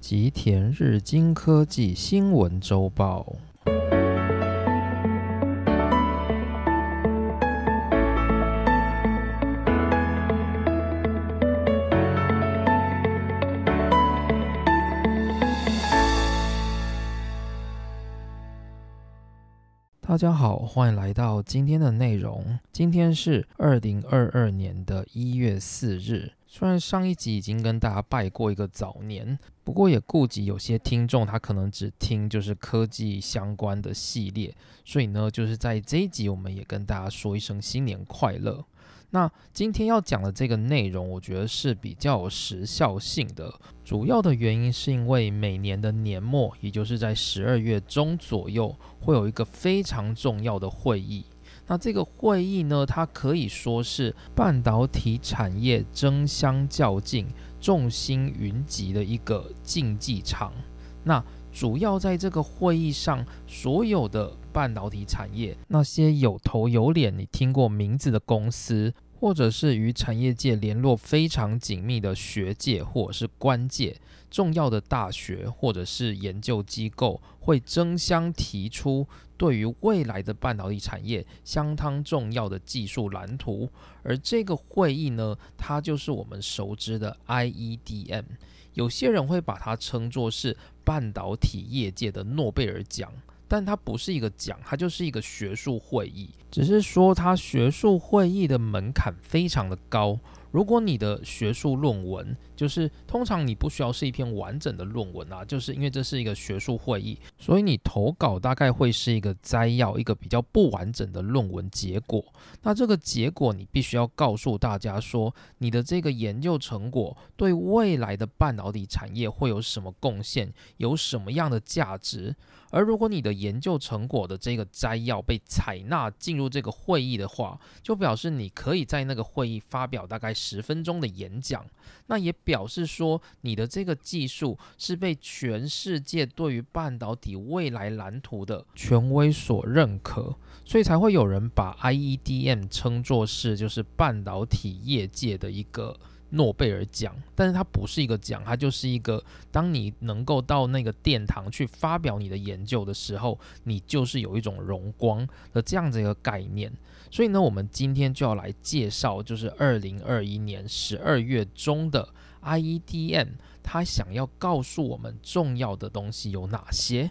吉田日经科技新闻周报。大家好，欢迎来到今天的内容。今天是二零二二年的一月四日。虽然上一集已经跟大家拜过一个早年，不过也顾及有些听众他可能只听就是科技相关的系列，所以呢，就是在这一集我们也跟大家说一声新年快乐。那今天要讲的这个内容，我觉得是比较有时效性的。主要的原因是因为每年的年末，也就是在十二月中左右，会有一个非常重要的会议。那这个会议呢，它可以说是半导体产业争相较劲、众星云集的一个竞技场。那主要在这个会议上，所有的半导体产业那些有头有脸、你听过名字的公司。或者是与产业界联络非常紧密的学界，或者是官界重要的大学，或者是研究机构，会争相提出对于未来的半导体产业相当重要的技术蓝图。而这个会议呢，它就是我们熟知的 IEDM，有些人会把它称作是半导体业界的诺贝尔奖。但它不是一个奖，它就是一个学术会议。只是说，它学术会议的门槛非常的高。如果你的学术论文，就是通常你不需要是一篇完整的论文啊，就是因为这是一个学术会议，所以你投稿大概会是一个摘要，一个比较不完整的论文结果。那这个结果你必须要告诉大家说，你的这个研究成果对未来的半导体产业会有什么贡献，有什么样的价值。而如果你的研究成果的这个摘要被采纳进入这个会议的话，就表示你可以在那个会议发表大概十分钟的演讲。那也表示说你的这个技术是被全世界对于半导体未来蓝图的权威所认可，所以才会有人把 IEDM 称作是就是半导体业界的一个。诺贝尔奖，但是它不是一个奖，它就是一个，当你能够到那个殿堂去发表你的研究的时候，你就是有一种荣光的这样子一个概念。所以呢，我们今天就要来介绍，就是二零二一年十二月中的 IEDM，它想要告诉我们重要的东西有哪些。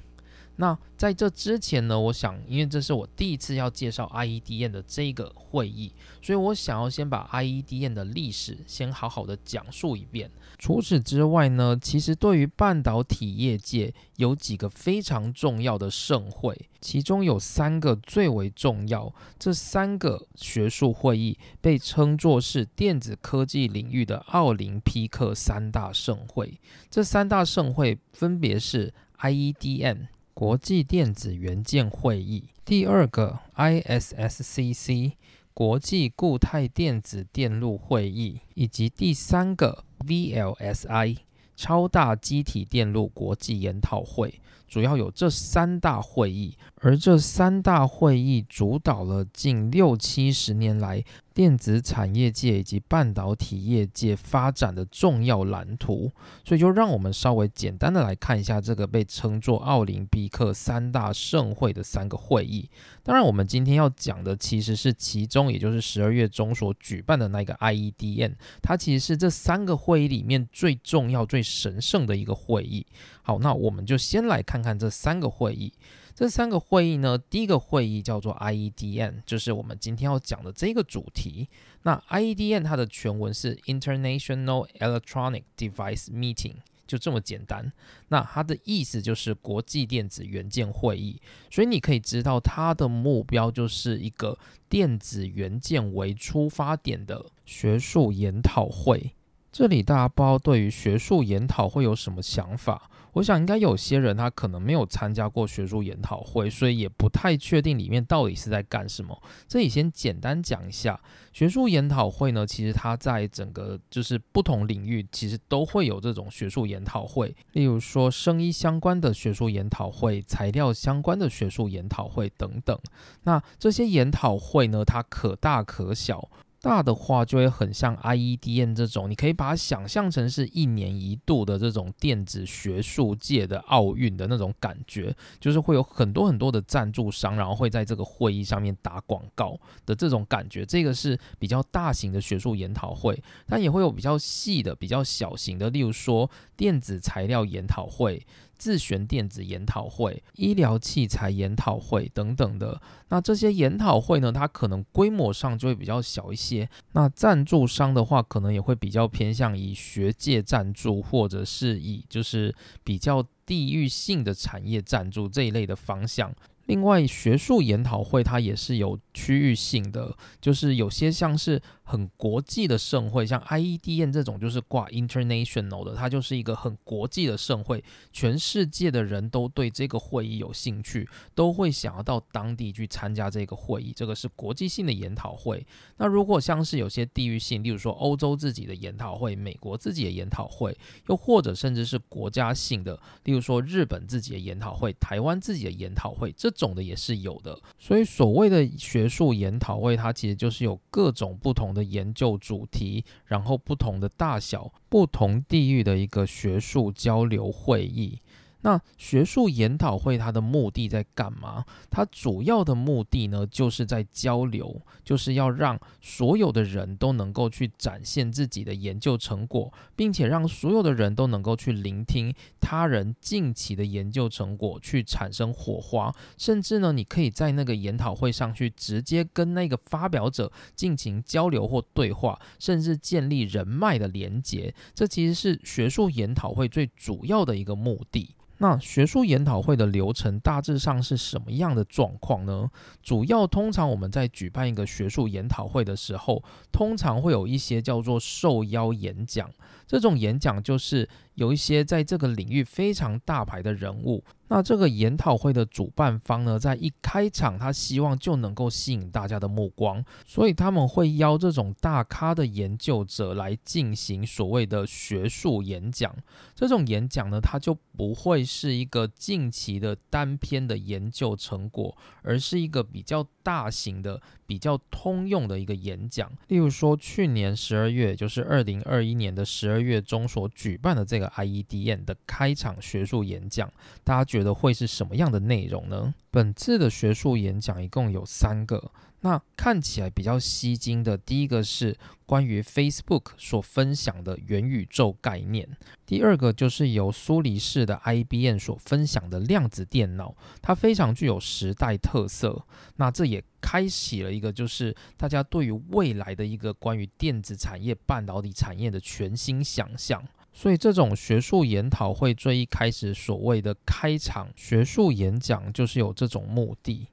那在这之前呢，我想，因为这是我第一次要介绍 IEDM 的这个会议，所以我想要先把 IEDM 的历史先好好的讲述一遍。除此之外呢，其实对于半导体业界有几个非常重要的盛会，其中有三个最为重要。这三个学术会议被称作是电子科技领域的奥林匹克三大盛会。这三大盛会分别是 IEDM。国际电子元件会议，第二个 ISSCC 国际固态电子电路会议，以及第三个 VLSI 超大机体电路国际研讨会，主要有这三大会议，而这三大会议主导了近六七十年来。电子产业界以及半导体业界发展的重要蓝图，所以就让我们稍微简单的来看一下这个被称作奥林匹克三大盛会的三个会议。当然，我们今天要讲的其实是其中，也就是十二月中所举办的那个 IEDM，它其实是这三个会议里面最重要、最神圣的一个会议。好，那我们就先来看看这三个会议。这三个会议呢，第一个会议叫做 IEDM，就是我们今天要讲的这个主题。那 IEDM 它的全文是 International Electronic Device Meeting，就这么简单。那它的意思就是国际电子元件会议。所以你可以知道，它的目标就是一个电子元件为出发点的学术研讨会。这里大家不知道对于学术研讨会有什么想法？我想应该有些人他可能没有参加过学术研讨会，所以也不太确定里面到底是在干什么。这里先简单讲一下，学术研讨会呢，其实它在整个就是不同领域，其实都会有这种学术研讨会。例如说，生医相关的学术研讨会、材料相关的学术研讨会等等。那这些研讨会呢，它可大可小。大的话就会很像 IEDN 这种，你可以把它想象成是一年一度的这种电子学术界的奥运的那种感觉，就是会有很多很多的赞助商，然后会在这个会议上面打广告的这种感觉。这个是比较大型的学术研讨会，但也会有比较细的、比较小型的，例如说电子材料研讨会。自旋电子研讨会、医疗器材研讨会等等的，那这些研讨会呢，它可能规模上就会比较小一些。那赞助商的话，可能也会比较偏向以学界赞助，或者是以就是比较地域性的产业赞助这一类的方向。另外，学术研讨会它也是有区域性的，就是有些像是很国际的盛会，像 IEDN 这种就是挂 international 的，它就是一个很国际的盛会，全世界的人都对这个会议有兴趣，都会想要到当地去参加这个会议，这个是国际性的研讨会。那如果像是有些地域性，例如说欧洲自己的研讨会、美国自己的研讨会，又或者甚至是国家性的，例如说日本自己的研讨会、台湾自己的研讨会，这种的也是有的，所以所谓的学术研讨会，它其实就是有各种不同的研究主题，然后不同的大小、不同地域的一个学术交流会议。那学术研讨会它的目的在干嘛？它主要的目的呢，就是在交流，就是要让所有的人都能够去展现自己的研究成果，并且让所有的人都能够去聆听他人近期的研究成果，去产生火花。甚至呢，你可以在那个研讨会上去直接跟那个发表者进行交流或对话，甚至建立人脉的连结。这其实是学术研讨会最主要的一个目的。那学术研讨会的流程大致上是什么样的状况呢？主要通常我们在举办一个学术研讨会的时候，通常会有一些叫做受邀演讲，这种演讲就是有一些在这个领域非常大牌的人物。那这个研讨会的主办方呢，在一开场，他希望就能够吸引大家的目光，所以他们会邀这种大咖的研究者来进行所谓的学术演讲。这种演讲呢，它就不会是一个近期的单篇的研究成果，而是一个比较大型的、比较通用的一个演讲。例如说，去年十二月，就是二零二一年的十二月中所举办的这个 IEDN 的开场学术演讲，大家觉。觉得会是什么样的内容呢？本次的学术演讲一共有三个，那看起来比较吸睛的，第一个是关于 Facebook 所分享的元宇宙概念，第二个就是由苏黎世的 IBM 所分享的量子电脑，它非常具有时代特色，那这也开启了一个就是大家对于未来的一个关于电子产业、半导体产业的全新想象。所以，这种学术研讨会最一开始所谓的开场学术演讲，就是有这种目的。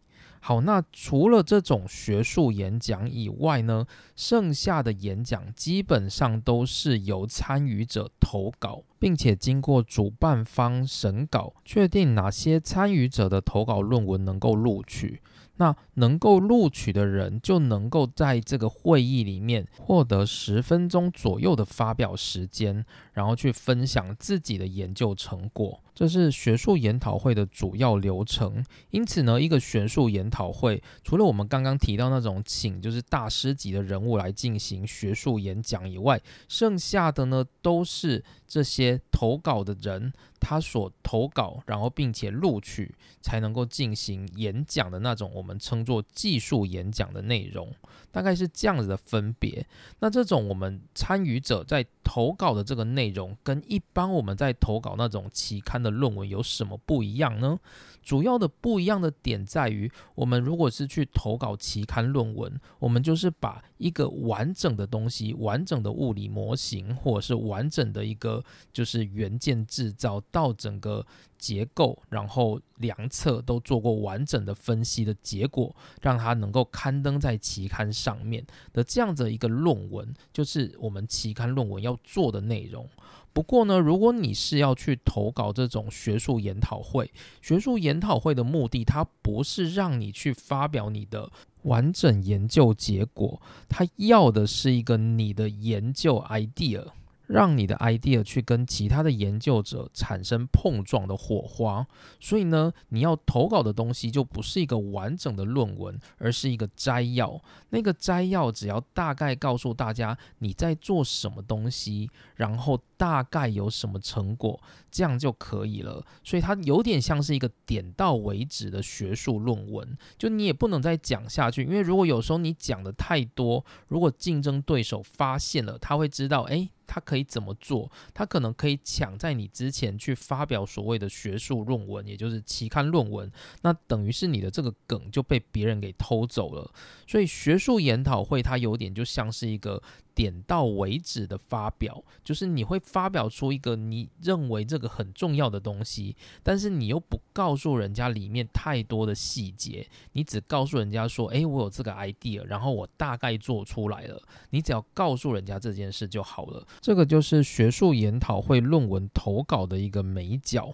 好，那除了这种学术演讲以外呢，剩下的演讲基本上都是由参与者投稿，并且经过主办方审稿，确定哪些参与者的投稿论文能够录取。那能够录取的人就能够在这个会议里面获得十分钟左右的发表时间，然后去分享自己的研究成果。这是学术研讨会的主要流程。因此呢，一个学术研讨会除了我们刚刚提到那种请就是大师级的人物来进行学术演讲以外，剩下的呢都是这些投稿的人他所投稿，然后并且录取才能够进行演讲的那种我们称作技术演讲的内容，大概是这样子的分别。那这种我们参与者在投稿的这个内容，跟一般我们在投稿那种期刊。的论文有什么不一样呢？主要的不一样的点在于，我们如果是去投稿期刊论文，我们就是把一个完整的东西、完整的物理模型，或者是完整的一个就是元件制造到整个结构，然后量测都做过完整的分析的结果，让它能够刊登在期刊上面的这样的一个论文，就是我们期刊论文要做的内容。不过呢，如果你是要去投稿这种学术研讨会，学术研讨会的目的，它不是让你去发表你的完整研究结果，它要的是一个你的研究 idea，让你的 idea 去跟其他的研究者产生碰撞的火花。所以呢，你要投稿的东西就不是一个完整的论文，而是一个摘要。那个摘要只要大概告诉大家你在做什么东西，然后大概有什么成果，这样就可以了。所以它有点像是一个点到为止的学术论文，就你也不能再讲下去，因为如果有时候你讲的太多，如果竞争对手发现了，他会知道，哎。他可以怎么做？他可能可以抢在你之前去发表所谓的学术论文，也就是期刊论文。那等于是你的这个梗就被别人给偷走了。所以学术研讨会它有点就像是一个。点到为止的发表，就是你会发表出一个你认为这个很重要的东西，但是你又不告诉人家里面太多的细节，你只告诉人家说，诶，我有这个 idea，然后我大概做出来了，你只要告诉人家这件事就好了。这个就是学术研讨会论文投稿的一个美角。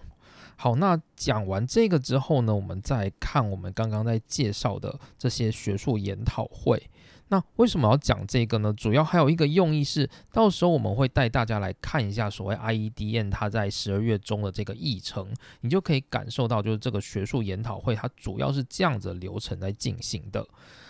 好，那讲完这个之后呢，我们再看我们刚刚在介绍的这些学术研讨会。那为什么要讲这个呢？主要还有一个用意是，到时候我们会带大家来看一下所谓 IEDN 它在十二月中的这个议程，你就可以感受到，就是这个学术研讨会它主要是这样子流程在进行的。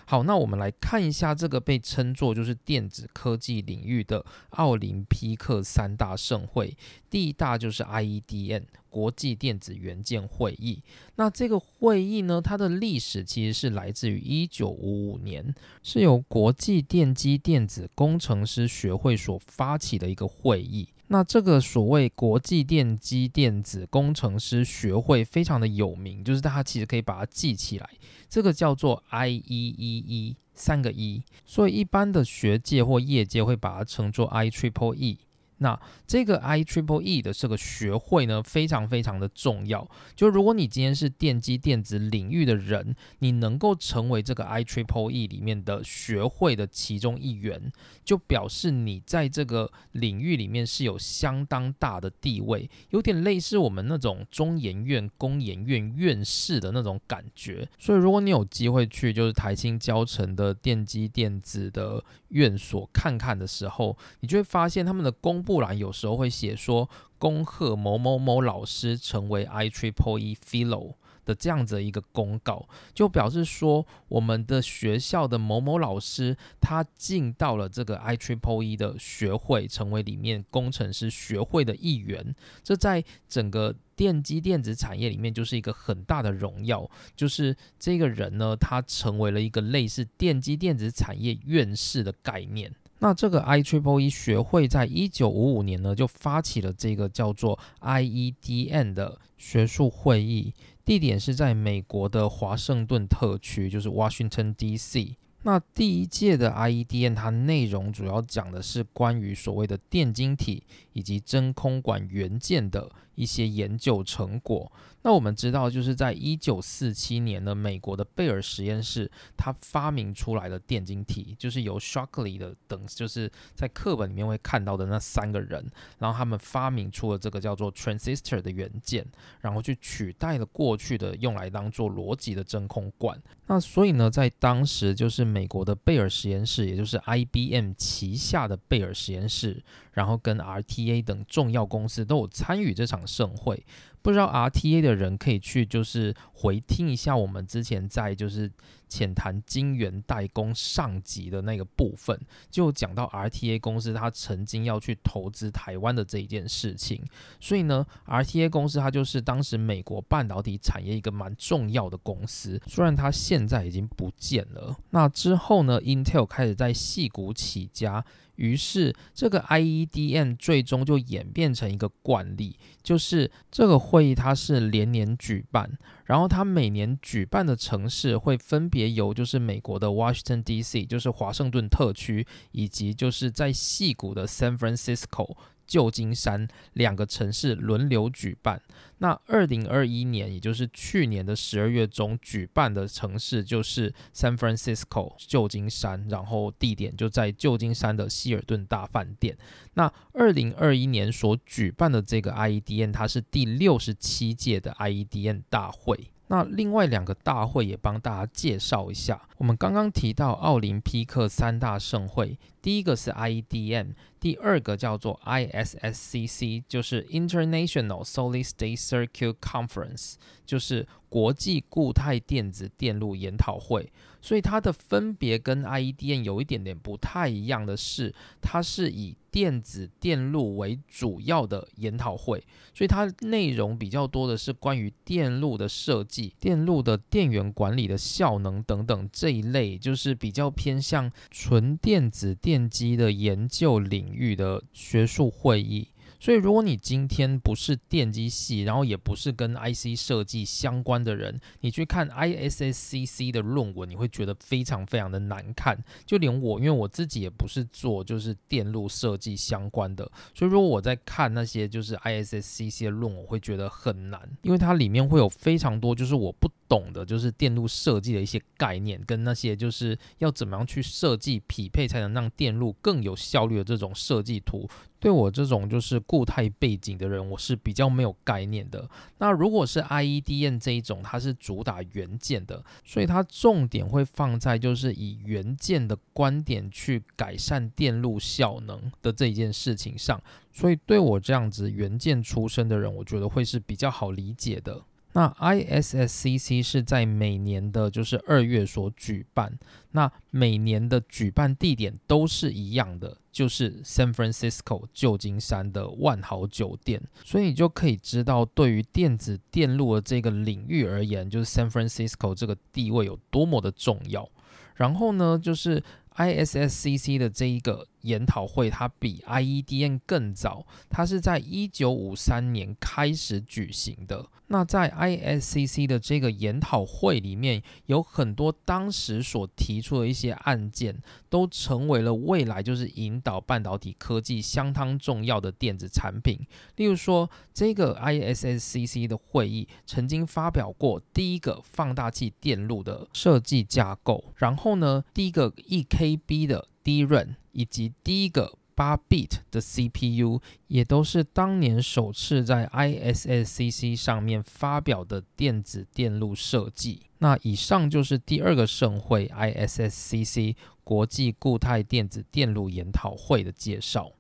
好，那我们来看一下这个被称作就是电子科技领域的奥林匹克三大盛会。第一大就是 IEDN 国际电子元件会议。那这个会议呢，它的历史其实是来自于一九五五年，是由国际电机电子工程师学会所发起的一个会议。那这个所谓国际电机电子工程师学会非常的有名，就是大家其实可以把它记起来，这个叫做 IEEE 三个 E，，所以一般的学界或业界会把它称作 I Triple E。那这个 I Triple E 的这个学会呢，非常非常的重要。就如果你今天是电机电子领域的人，你能够成为这个 I Triple E 里面的学会的其中一员，就表示你在这个领域里面是有相当大的地位，有点类似我们那种中研院、工研院院士的那种感觉。所以，如果你有机会去就是台青教程的电机电子的院所看看的时候，你就会发现他们的公布栏有时候会写说，恭贺某某某老师成为 I Triple E Fellow 的这样子一个公告，就表示说我们的学校的某某老师他进到了这个 I Triple E 的学会，成为里面工程师学会的一员。这在整个电机电子产业里面就是一个很大的荣耀，就是这个人呢，他成为了一个类似电机电子产业院士的概念。那这个 I Triple E 学会在一九五五年呢，就发起了这个叫做 IEDN 的学术会议，地点是在美国的华盛顿特区，就是 Washington D.C. 那第一届的 IEDN 它内容主要讲的是关于所谓的电晶体以及真空管元件的一些研究成果。那我们知道，就是在一九四七年呢，美国的贝尔实验室，它发明出来的电晶体，就是由 Shockley 的等，就是在课本里面会看到的那三个人，然后他们发明出了这个叫做 transistor 的元件，然后去取代了过去的用来当做逻辑的真空管。那所以呢，在当时就是美国的贝尔实验室，也就是 IBM 旗下的贝尔实验室，然后跟 RTA 等重要公司都有参与这场盛会。不知道 RTA 的人可以去，就是回听一下我们之前在就是浅谈晶圆代工上集的那个部分，就讲到 RTA 公司它曾经要去投资台湾的这一件事情。所以呢，RTA 公司它就是当时美国半导体产业一个蛮重要的公司，虽然它现在已经不见了。那之后呢，Intel 开始在细谷起家。于是，这个 IEDN 最终就演变成一个惯例，就是这个会议它是连年举办，然后它每年举办的城市会分别由就是美国的 Washington D.C.，就是华盛顿特区，以及就是在西谷的 San Francisco。旧金山两个城市轮流举办。那二零二一年，也就是去年的十二月中举办的城市就是 San Francisco 旧金山，然后地点就在旧金山的希尔顿大饭店。那二零二一年所举办的这个 IEDN，它是第六十七届的 IEDN 大会。那另外两个大会也帮大家介绍一下。我们刚刚提到奥林匹克三大盛会，第一个是 IEDM，第二个叫做 ISSCC，就是 International Solid State Circuit Conference，就是国际固态电子电路研讨会。所以它的分别跟 IEDM 有一点点不太一样的是，它是以电子电路为主要的研讨会，所以它内容比较多的是关于电路的设计、电路的电源管理的效能等等这一类，就是比较偏向纯电子电机的研究领域的学术会议。所以，如果你今天不是电机系，然后也不是跟 IC 设计相关的人，你去看 ISSCC 的论文，你会觉得非常非常的难看。就连我，因为我自己也不是做就是电路设计相关的，所以如果我在看那些就是 ISSCC 的论文，我会觉得很难，因为它里面会有非常多就是我不懂的，就是电路设计的一些概念，跟那些就是要怎么样去设计匹配才能让电路更有效率的这种设计图。对我这种就是固态背景的人，我是比较没有概念的。那如果是 IEDN 这一种，它是主打元件的，所以它重点会放在就是以元件的观点去改善电路效能的这一件事情上。所以对我这样子元件出身的人，我觉得会是比较好理解的。那 ISSCC 是在每年的就是二月所举办，那每年的举办地点都是一样的，就是 San Francisco 旧金山的万豪酒店，所以你就可以知道，对于电子电路的这个领域而言，就是 San Francisco 这个地位有多么的重要。然后呢，就是 ISSCC 的这一个。研讨会它比 IEDN 更早，它是在一九五三年开始举行的。那在 ISCC 的这个研讨会里面，有很多当时所提出的一些案件，都成为了未来就是引导半导体科技相当重要的电子产品。例如说，这个 ISCC 的会议曾经发表过第一个放大器电路的设计架构，然后呢，第一个 EKB 的 d 润。以及第一个八 bit 的 CPU 也都是当年首次在 ISSCC 上面发表的电子电路设计。那以上就是第二个盛会 ISSCC 国际固态电子电路研讨会的介绍。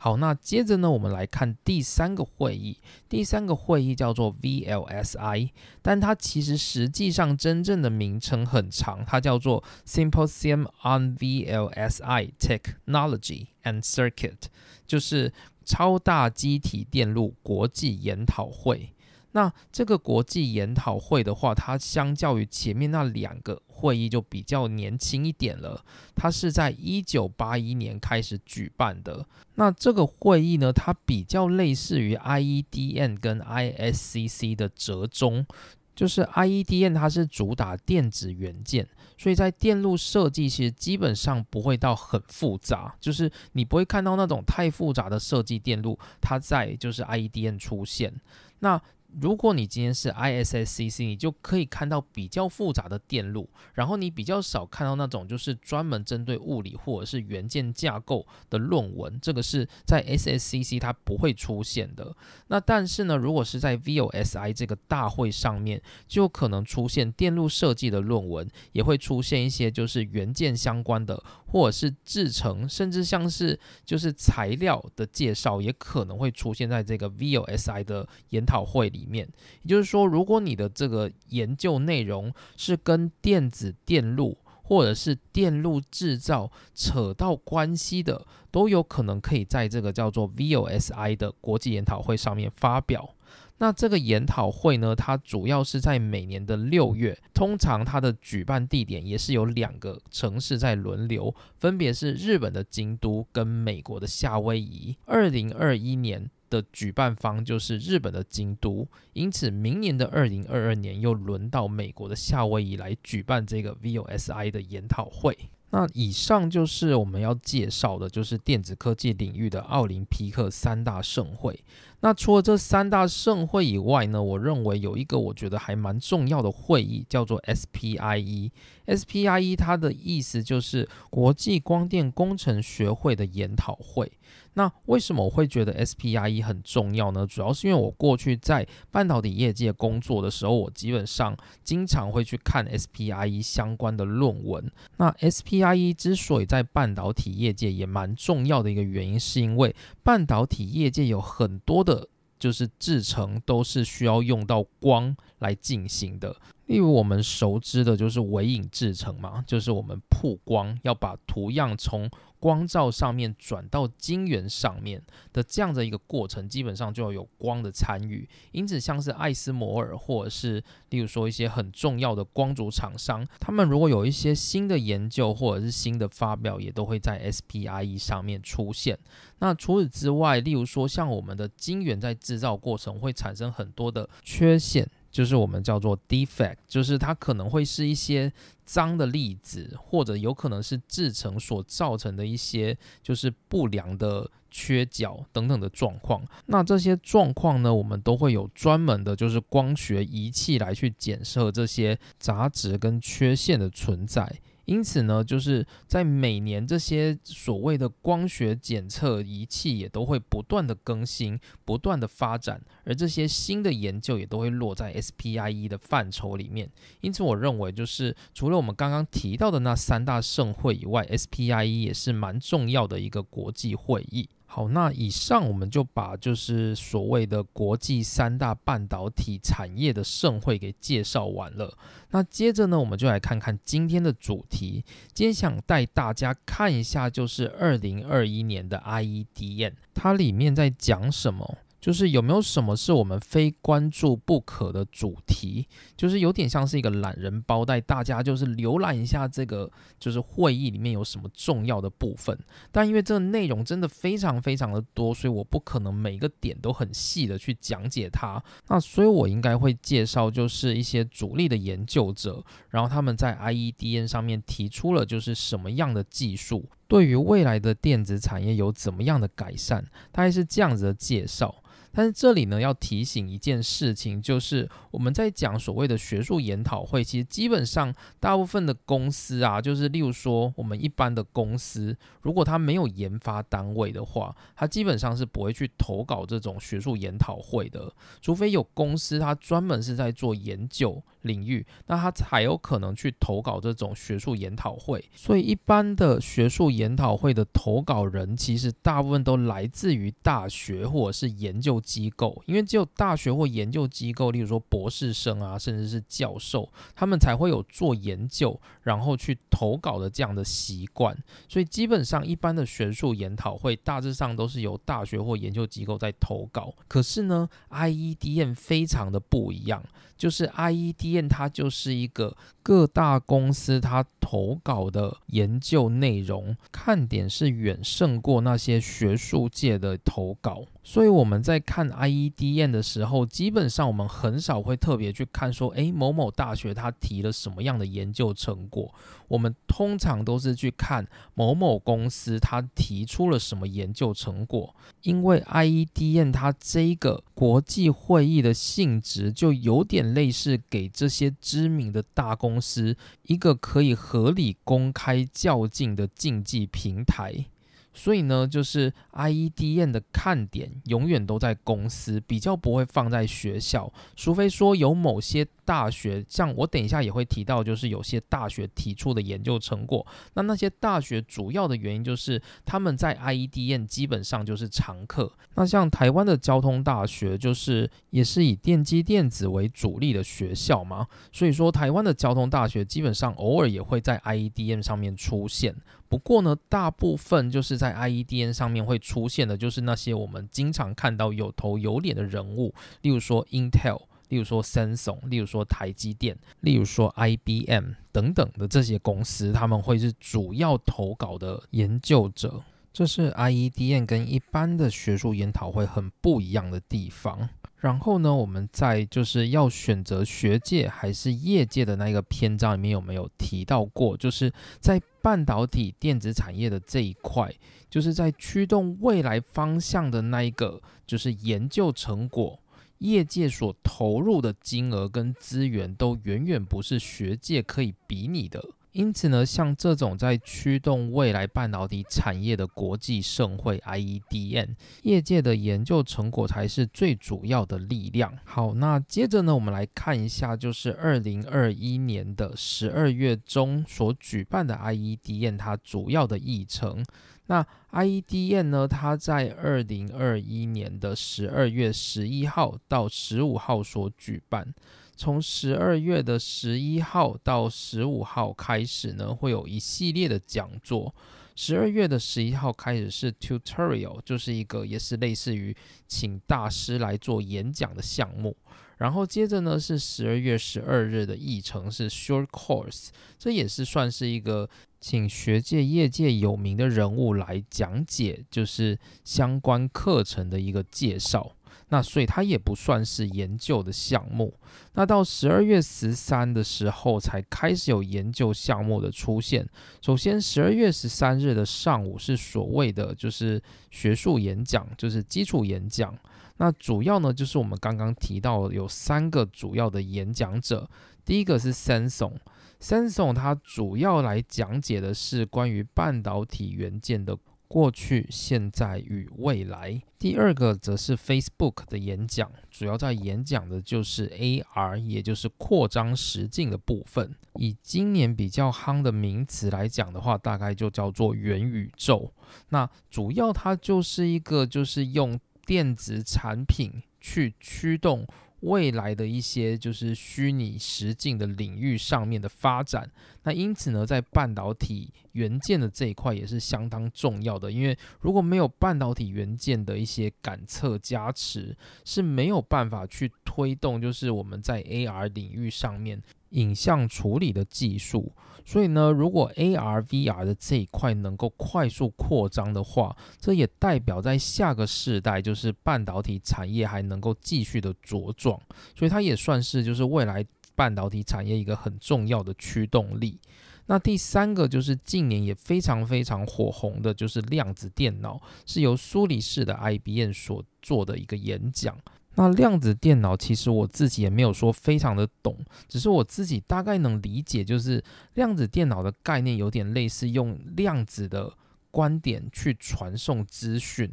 好，那接着呢，我们来看第三个会议。第三个会议叫做 VLSI，但它其实实际上真正的名称很长，它叫做 Symposium on VLSI Technology and Circuit，就是超大机体电路国际研讨会。那这个国际研讨会的话，它相较于前面那两个会议就比较年轻一点了。它是在一九八一年开始举办的。那这个会议呢，它比较类似于 IEDN 跟 ISCC 的折中，就是 IEDN 它是主打电子元件，所以在电路设计其实基本上不会到很复杂，就是你不会看到那种太复杂的设计电路，它在就是 IEDN 出现。那如果你今天是 ISSCC，你就可以看到比较复杂的电路，然后你比较少看到那种就是专门针对物理或者是元件架构的论文，这个是在 SSCC 它不会出现的。那但是呢，如果是在 VOSI 这个大会上面，就可能出现电路设计的论文，也会出现一些就是元件相关的，或者是制成，甚至像是就是材料的介绍，也可能会出现在这个 VOSI 的研讨会里。里面，也就是说，如果你的这个研究内容是跟电子电路或者是电路制造扯到关系的，都有可能可以在这个叫做 VOSI 的国际研讨会上面发表。那这个研讨会呢，它主要是在每年的六月，通常它的举办地点也是有两个城市在轮流，分别是日本的京都跟美国的夏威夷。二零二一年。的举办方就是日本的京都，因此明年的二零二二年又轮到美国的夏威夷来举办这个 VOSI 的研讨会。那以上就是我们要介绍的，就是电子科技领域的奥林匹克三大盛会。那除了这三大盛会以外呢，我认为有一个我觉得还蛮重要的会议，叫做 SPIE。SPIE 它的意思就是国际光电工程学会的研讨会。那为什么我会觉得 SPIE 很重要呢？主要是因为我过去在半导体业界工作的时候，我基本上经常会去看 SPIE 相关的论文。那 SPIE 之所以在半导体业界也蛮重要的一个原因，是因为半导体业界有很多的，就是制成都是需要用到光来进行的。例如我们熟知的就是微影制成嘛，就是我们曝光要把图样从光照上面转到晶圆上面的这样的一个过程，基本上就要有光的参与。因此，像是艾斯摩尔或者是例如说一些很重要的光族厂商，他们如果有一些新的研究或者是新的发表，也都会在 SPIE 上面出现。那除此之外，例如说像我们的晶圆在制造过程会产生很多的缺陷。就是我们叫做 defect，就是它可能会是一些脏的粒子，或者有可能是制成所造成的一些就是不良的缺角等等的状况。那这些状况呢，我们都会有专门的，就是光学仪器来去检测这些杂质跟缺陷的存在。因此呢，就是在每年这些所谓的光学检测仪器也都会不断的更新、不断的发展，而这些新的研究也都会落在 SPIE 的范畴里面。因此，我认为就是除了我们刚刚提到的那三大盛会以外，SPIE 也是蛮重要的一个国际会议。好，那以上我们就把就是所谓的国际三大半导体产业的盛会给介绍完了。那接着呢，我们就来看看今天的主题。今天想带大家看一下，就是二零二一年的 IEDN，它里面在讲什么。就是有没有什么是我们非关注不可的主题？就是有点像是一个懒人包，带大家就是浏览一下这个就是会议里面有什么重要的部分。但因为这个内容真的非常非常的多，所以我不可能每个点都很细的去讲解它。那所以我应该会介绍就是一些主力的研究者，然后他们在 IEDN 上面提出了就是什么样的技术，对于未来的电子产业有怎么样的改善，大概是这样子的介绍。但是这里呢，要提醒一件事情，就是我们在讲所谓的学术研讨会，其实基本上大部分的公司啊，就是例如说我们一般的公司，如果它没有研发单位的话，它基本上是不会去投稿这种学术研讨会的，除非有公司它专门是在做研究领域，那它才有可能去投稿这种学术研讨会。所以一般的学术研讨会的投稿人，其实大部分都来自于大学或者是研究。机构，因为只有大学或研究机构，例如说博士生啊，甚至是教授，他们才会有做研究，然后去投稿的这样的习惯。所以基本上，一般的学术研讨会大致上都是由大学或研究机构在投稿。可是呢，IEDN 非常的不一样，就是 IEDN 它就是一个各大公司它投稿的研究内容看点是远胜过那些学术界的投稿。所以我们在看 IEDN 的时候，基本上我们很少会特别去看说，诶，某某大学它提了什么样的研究成果。我们通常都是去看某某公司它提出了什么研究成果，因为 IEDN 它这个国际会议的性质，就有点类似给这些知名的大公司一个可以合理公开较劲的竞技平台。所以呢，就是 IEDN 的看点永远都在公司，比较不会放在学校，除非说有某些大学，像我等一下也会提到，就是有些大学提出的研究成果。那那些大学主要的原因就是他们在 IEDN 基本上就是常客。那像台湾的交通大学，就是也是以电机电子为主力的学校嘛，所以说台湾的交通大学基本上偶尔也会在 IEDN 上面出现。不过呢，大部分就是在 IEDN 上面会出现的，就是那些我们经常看到有头有脸的人物，例如说 Intel，例如说 Samsung，例如说台积电，例如说 IBM 等等的这些公司，他们会是主要投稿的研究者。这是 IEDN 跟一般的学术研讨会很不一样的地方。然后呢，我们在就是要选择学界还是业界的那个篇章里面有没有提到过？就是在半导体电子产业的这一块，就是在驱动未来方向的那一个，就是研究成果，业界所投入的金额跟资源都远远不是学界可以比拟的。因此呢，像这种在驱动未来半导体产业的国际盛会 IEDN，业界的研究成果才是最主要的力量。好，那接着呢，我们来看一下，就是二零二一年的十二月中所举办的 IEDN，它主要的议程。那 IEDN 呢，它在二零二一年的十二月十一号到十五号所举办。从十二月的十一号到十五号开始呢，会有一系列的讲座。十二月的十一号开始是 tutorial，就是一个也是类似于请大师来做演讲的项目。然后接着呢是十二月十二日的议程是 short course，这也是算是一个请学界业界有名的人物来讲解，就是相关课程的一个介绍。那所以它也不算是研究的项目。那到十二月十三的时候才开始有研究项目的出现。首先，十二月十三日的上午是所谓的就是学术演讲，就是基础演讲。那主要呢就是我们刚刚提到有三个主要的演讲者。第一个是 Sanson Samsung，Samsung 它主要来讲解的是关于半导体元件的。过去、现在与未来。第二个则是 Facebook 的演讲，主要在演讲的就是 AR，也就是扩张实境的部分。以今年比较夯的名词来讲的话，大概就叫做元宇宙。那主要它就是一个，就是用电子产品去驱动。未来的一些就是虚拟实境的领域上面的发展，那因此呢，在半导体元件的这一块也是相当重要的，因为如果没有半导体元件的一些感测加持，是没有办法去推动，就是我们在 AR 领域上面。影像处理的技术，所以呢，如果 AR、VR 的这一块能够快速扩张的话，这也代表在下个世代，就是半导体产业还能够继续的茁壮，所以它也算是就是未来半导体产业一个很重要的驱动力。那第三个就是近年也非常非常火红的，就是量子电脑，是由苏黎世的 IBM 所做的一个演讲。那量子电脑其实我自己也没有说非常的懂，只是我自己大概能理解，就是量子电脑的概念有点类似用量子的观点去传送资讯。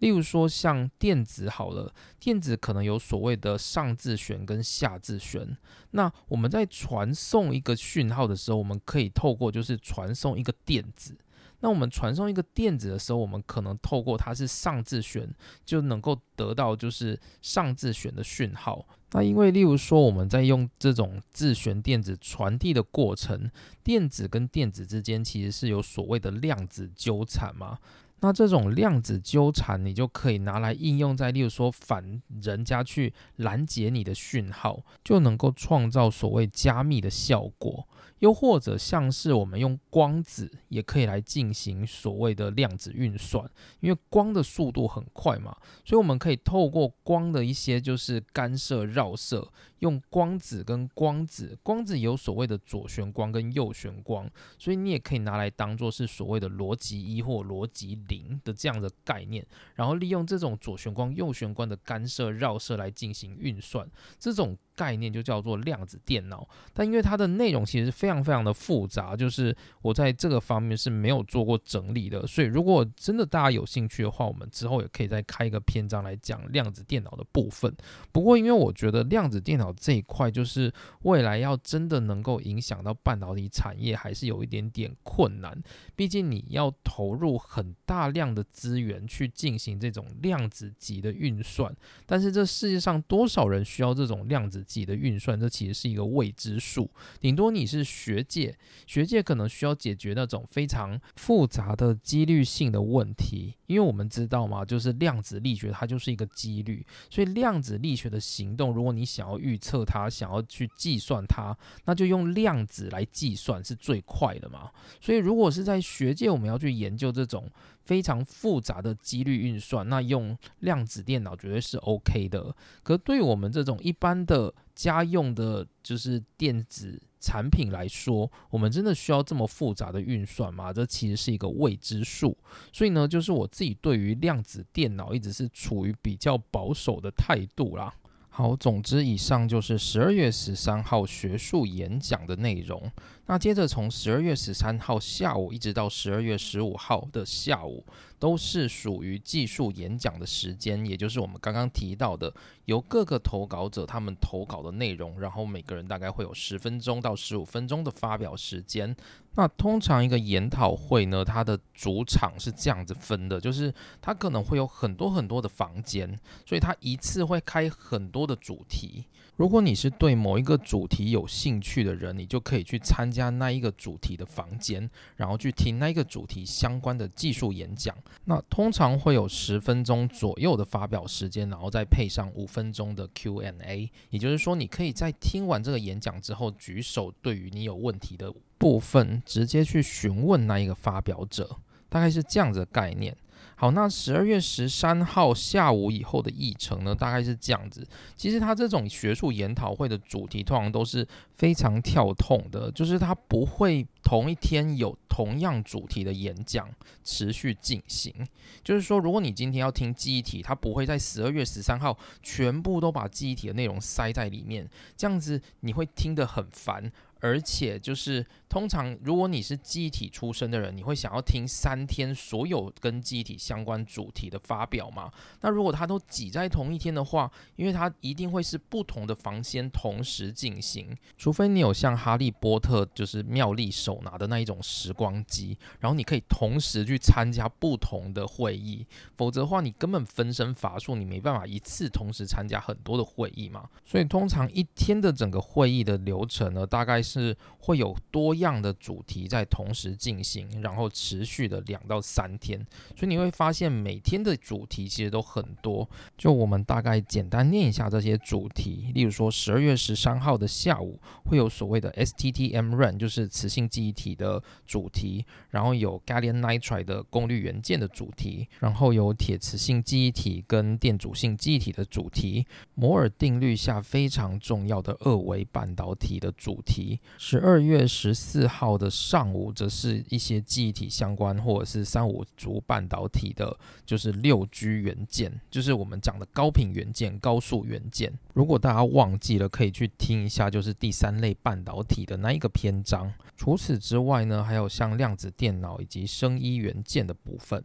例如说像电子好了，电子可能有所谓的上自旋跟下自旋。那我们在传送一个讯号的时候，我们可以透过就是传送一个电子。那我们传送一个电子的时候，我们可能透过它是上自旋，就能够得到就是上自旋的讯号。那因为例如说我们在用这种自旋电子传递的过程，电子跟电子之间其实是有所谓的量子纠缠嘛。那这种量子纠缠，你就可以拿来应用在例如说反人家去拦截你的讯号，就能够创造所谓加密的效果。又或者像是我们用光子也可以来进行所谓的量子运算，因为光的速度很快嘛，所以我们可以透过光的一些就是干涉绕射，用光子跟光子，光子有所谓的左旋光跟右旋光，所以你也可以拿来当做是所谓的逻辑一或逻辑零的这样的概念，然后利用这种左旋光、右旋光的干涉绕射来进行运算，这种。概念就叫做量子电脑，但因为它的内容其实非常非常的复杂，就是我在这个方面是没有做过整理的，所以如果真的大家有兴趣的话，我们之后也可以再开一个篇章来讲量子电脑的部分。不过因为我觉得量子电脑这一块，就是未来要真的能够影响到半导体产业，还是有一点点困难，毕竟你要投入很大量的资源去进行这种量子级的运算，但是这世界上多少人需要这种量子？级的运算，这其实是一个未知数。顶多你是学界，学界可能需要解决那种非常复杂的几率性的问题。因为我们知道嘛，就是量子力学它就是一个几率，所以量子力学的行动，如果你想要预测它，想要去计算它，那就用量子来计算是最快的嘛。所以如果是在学界，我们要去研究这种。非常复杂的几率运算，那用量子电脑绝对是 OK 的。可对于我们这种一般的家用的，就是电子产品来说，我们真的需要这么复杂的运算吗？这其实是一个未知数。所以呢，就是我自己对于量子电脑一直是处于比较保守的态度啦。好，总之以上就是十二月十三号学术演讲的内容。那接着从十二月十三号下午一直到十二月十五号的下午，都是属于技术演讲的时间，也就是我们刚刚提到的，由各个投稿者他们投稿的内容，然后每个人大概会有十分钟到十五分钟的发表时间。那通常一个研讨会呢，它的主场是这样子分的，就是它可能会有很多很多的房间，所以它一次会开很多的主题。如果你是对某一个主题有兴趣的人，你就可以去参加加那一个主题的房间，然后去听那一个主题相关的技术演讲。那通常会有十分钟左右的发表时间，然后再配上五分钟的 Q&A。也就是说，你可以在听完这个演讲之后，举手对于你有问题的部分，直接去询问那一个发表者，大概是这样子的概念。好，那十二月十三号下午以后的议程呢，大概是这样子。其实它这种学术研讨会的主题通常都是非常跳痛的，就是它不会同一天有同样主题的演讲持续进行。就是说，如果你今天要听记忆体，它不会在十二月十三号全部都把记忆体的内容塞在里面，这样子你会听得很烦。而且就是通常，如果你是记忆体出身的人，你会想要听三天所有跟记忆体相关主题的发表吗？那如果它都挤在同一天的话，因为它一定会是不同的房间同时进行，除非你有像哈利波特就是妙丽手拿的那一种时光机，然后你可以同时去参加不同的会议，否则的话你根本分身乏术，你没办法一次同时参加很多的会议嘛。所以通常一天的整个会议的流程呢，大概是。会有多样的主题在同时进行，然后持续的两到三天，所以你会发现每天的主题其实都很多。就我们大概简单念一下这些主题，例如说十二月十三号的下午会有所谓的 S T T M Run，就是磁性记忆体的主题，然后有 Gallium Nitride 的功率元件的主题，然后有铁磁性记忆体跟电阻性记忆体的主题，摩尔定律下非常重要的二维半导体的主题。十二月十四号的上午，则是一些记忆体相关或者是三五族半导体的，就是六 G 元件，就是我们讲的高频元件、高速元件。如果大家忘记了，可以去听一下，就是第三类半导体的那一个篇章。除此之外呢，还有像量子电脑以及声音元件的部分。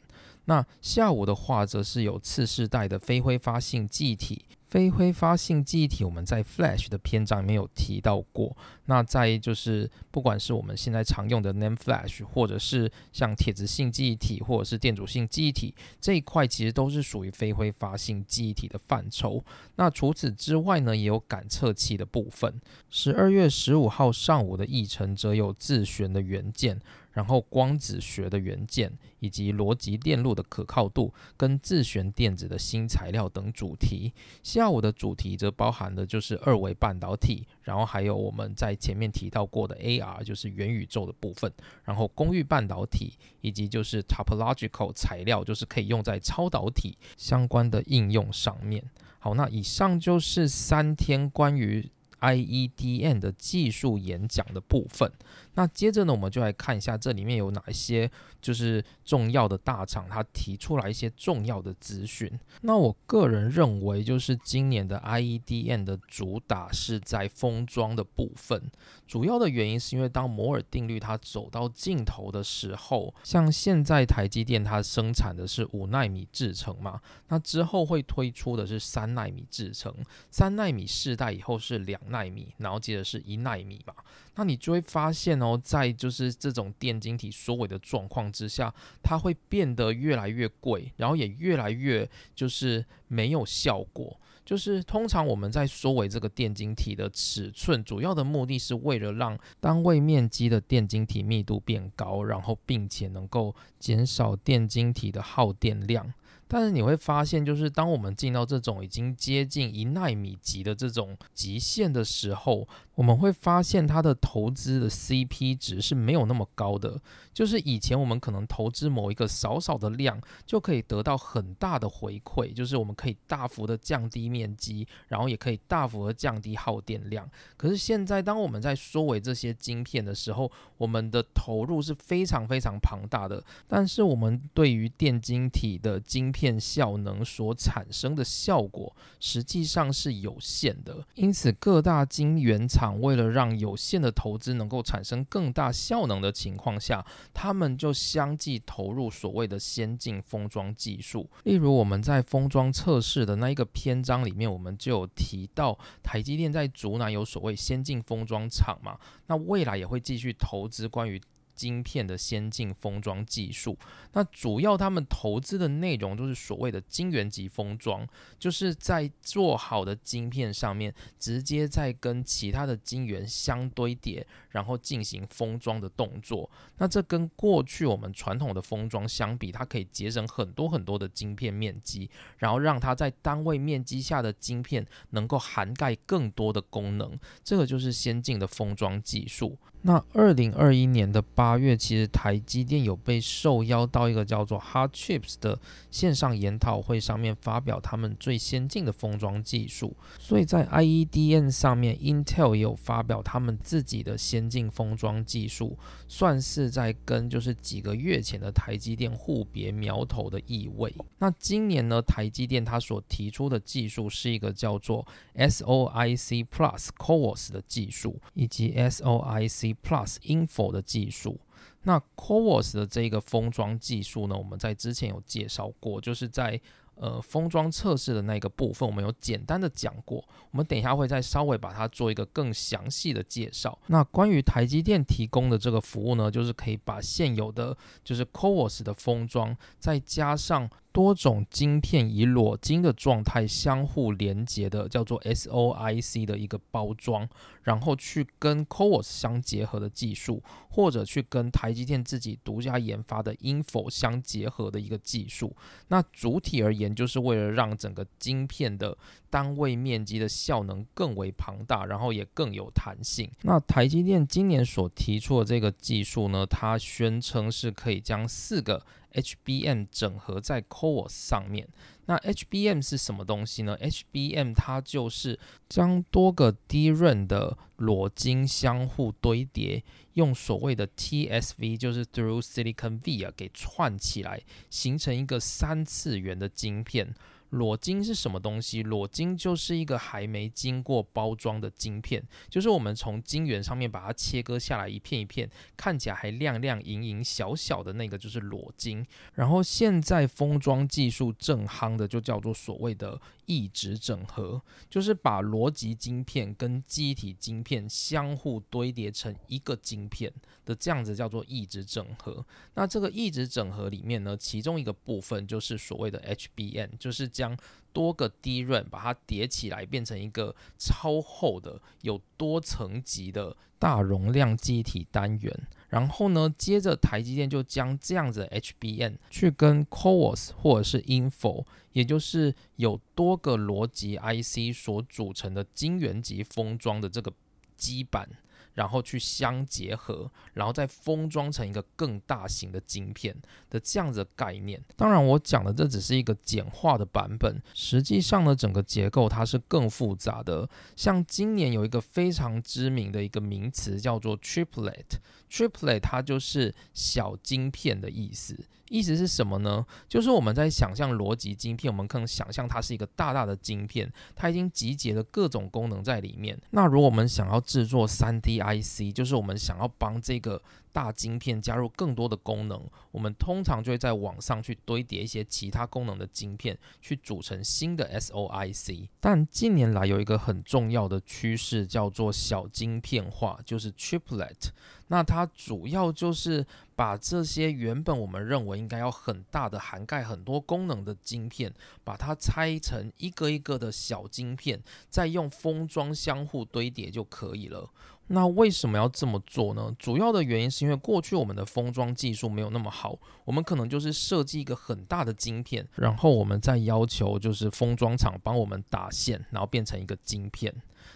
那下午的话，则是有次世代的非挥发性记忆体。非挥发性记忆体，我们在 Flash 的篇章里面有提到过。那在就是，不管是我们现在常用的 NAND Flash，或者是像铁质性记忆体，或者是电阻性记忆体这一块，其实都是属于非挥发性记忆体的范畴。那除此之外呢，也有感测器的部分。十二月十五号上午的议程，则有自旋的元件。然后光子学的元件，以及逻辑电路的可靠度，跟自旋电子的新材料等主题。下午的主题则包含的就是二维半导体，然后还有我们在前面提到过的 AR，就是元宇宙的部分。然后公寓半导体，以及就是 topological 材料，就是可以用在超导体相关的应用上面。好，那以上就是三天关于 IEDN 的技术演讲的部分。那接着呢，我们就来看一下这里面有哪一些就是重要的大厂，它提出来一些重要的资讯。那我个人认为，就是今年的 IEDM 的主打是在封装的部分。主要的原因是因为当摩尔定律它走到尽头的时候，像现在台积电它生产的是五纳米制程嘛，那之后会推出的是三纳米制程，三纳米世代以后是两纳米，然后接着是一纳米嘛。那你就会发现呢，然后在就是这种电晶体缩尾的状况之下，它会变得越来越贵，然后也越来越就是没有效果。就是通常我们在缩尾这个电晶体的尺寸，主要的目的是为了让单位面积的电晶体密度变高，然后并且能够减少电晶体的耗电量。但是你会发现，就是当我们进到这种已经接近一纳米级的这种极限的时候，我们会发现它的投资的 CP 值是没有那么高的。就是以前我们可能投资某一个少少的量，就可以得到很大的回馈，就是我们可以大幅的降低面积，然后也可以大幅的降低耗电量。可是现在，当我们在缩为这些晶片的时候，我们的投入是非常非常庞大的，但是我们对于电晶体的晶片效能所产生的效果，实际上是有限的。因此，各大晶圆厂为了让有限的投资能够产生更大效能的情况下，他们就相继投入所谓的先进封装技术。例如，我们在封装测试的那一个篇章里面，我们就有提到台积电在竹南有所谓先进封装厂嘛。那未来也会继续投资关于。晶片的先进封装技术，那主要他们投资的内容就是所谓的晶圆级封装，就是在做好的晶片上面，直接在跟其他的晶圆相堆叠，然后进行封装的动作。那这跟过去我们传统的封装相比，它可以节省很多很多的晶片面积，然后让它在单位面积下的晶片能够涵盖更多的功能。这个就是先进的封装技术。那二零二一年的八月，其实台积电有被受邀到一个叫做 Hard Chips 的线上研讨会上面发表他们最先进的封装技术。所以在 IEDN 上面，Intel 也有发表他们自己的先进封装技术，算是在跟就是几个月前的台积电互别苗头的意味。那今年呢，台积电它所提出的技术是一个叫做 SOIC Plus CoWoS 的技术，以及 SOIC Plus Info 的技术，那 CoWoS 的这个封装技术呢，我们在之前有介绍过，就是在呃封装测试的那个部分，我们有简单的讲过。我们等一下会再稍微把它做一个更详细的介绍。那关于台积电提供的这个服务呢，就是可以把现有的就是 CoWoS 的封装，再加上多种晶片以裸晶的状态相互连接的，叫做 SOIC 的一个包装。然后去跟 CoWoS 相结合的技术，或者去跟台积电自己独家研发的 Info 相结合的一个技术。那主体而言，就是为了让整个晶片的单位面积的效能更为庞大，然后也更有弹性。那台积电今年所提出的这个技术呢，它宣称是可以将四个 HBM 整合在 CoWoS 上面。那 HBM 是什么东西呢？HBM 它就是将多个低润的裸晶相互堆叠，用所谓的 TSV，就是 Through Silicon Via 给串起来，形成一个三次元的晶片。裸晶是什么东西？裸晶就是一个还没经过包装的晶片，就是我们从晶圆上面把它切割下来一片一片，看起来还亮亮莹莹小小的那个就是裸晶。然后现在封装技术正夯的就叫做所谓的异质整合，就是把逻辑晶片跟机体晶片相互堆叠成一个晶片的这样子叫做异质整合。那这个异质整合里面呢，其中一个部分就是所谓的 HBM，就是将多个低润把它叠起来，变成一个超厚的、有多层级的大容量机体单元。然后呢，接着台积电就将这样子的 HBM 去跟 CoWoS 或者是 Info，也就是有多个逻辑 IC 所组成的晶圆级封装的这个基板。然后去相结合，然后再封装成一个更大型的晶片的这样子的概念。当然，我讲的这只是一个简化的版本，实际上呢，整个结构它是更复杂的。像今年有一个非常知名的一个名词叫做 Triplet，Triplet 它就是小晶片的意思。意思是什么呢？就是我们在想象逻辑晶片，我们可能想象它是一个大大的晶片，它已经集结了各种功能在里面。那如果我们想要制作 3D IC，就是我们想要帮这个。大晶片加入更多的功能，我们通常就会在网上去堆叠一些其他功能的晶片，去组成新的 SOIC。但近年来有一个很重要的趋势，叫做小晶片化，就是 Triplet。那它主要就是把这些原本我们认为应该要很大的、涵盖很多功能的晶片，把它拆成一个一个的小晶片，再用封装相互堆叠就可以了。那为什么要这么做呢？主要的原因是因为过去我们的封装技术没有那么好，我们可能就是设计一个很大的晶片，然后我们再要求就是封装厂帮我们打线，然后变成一个晶片。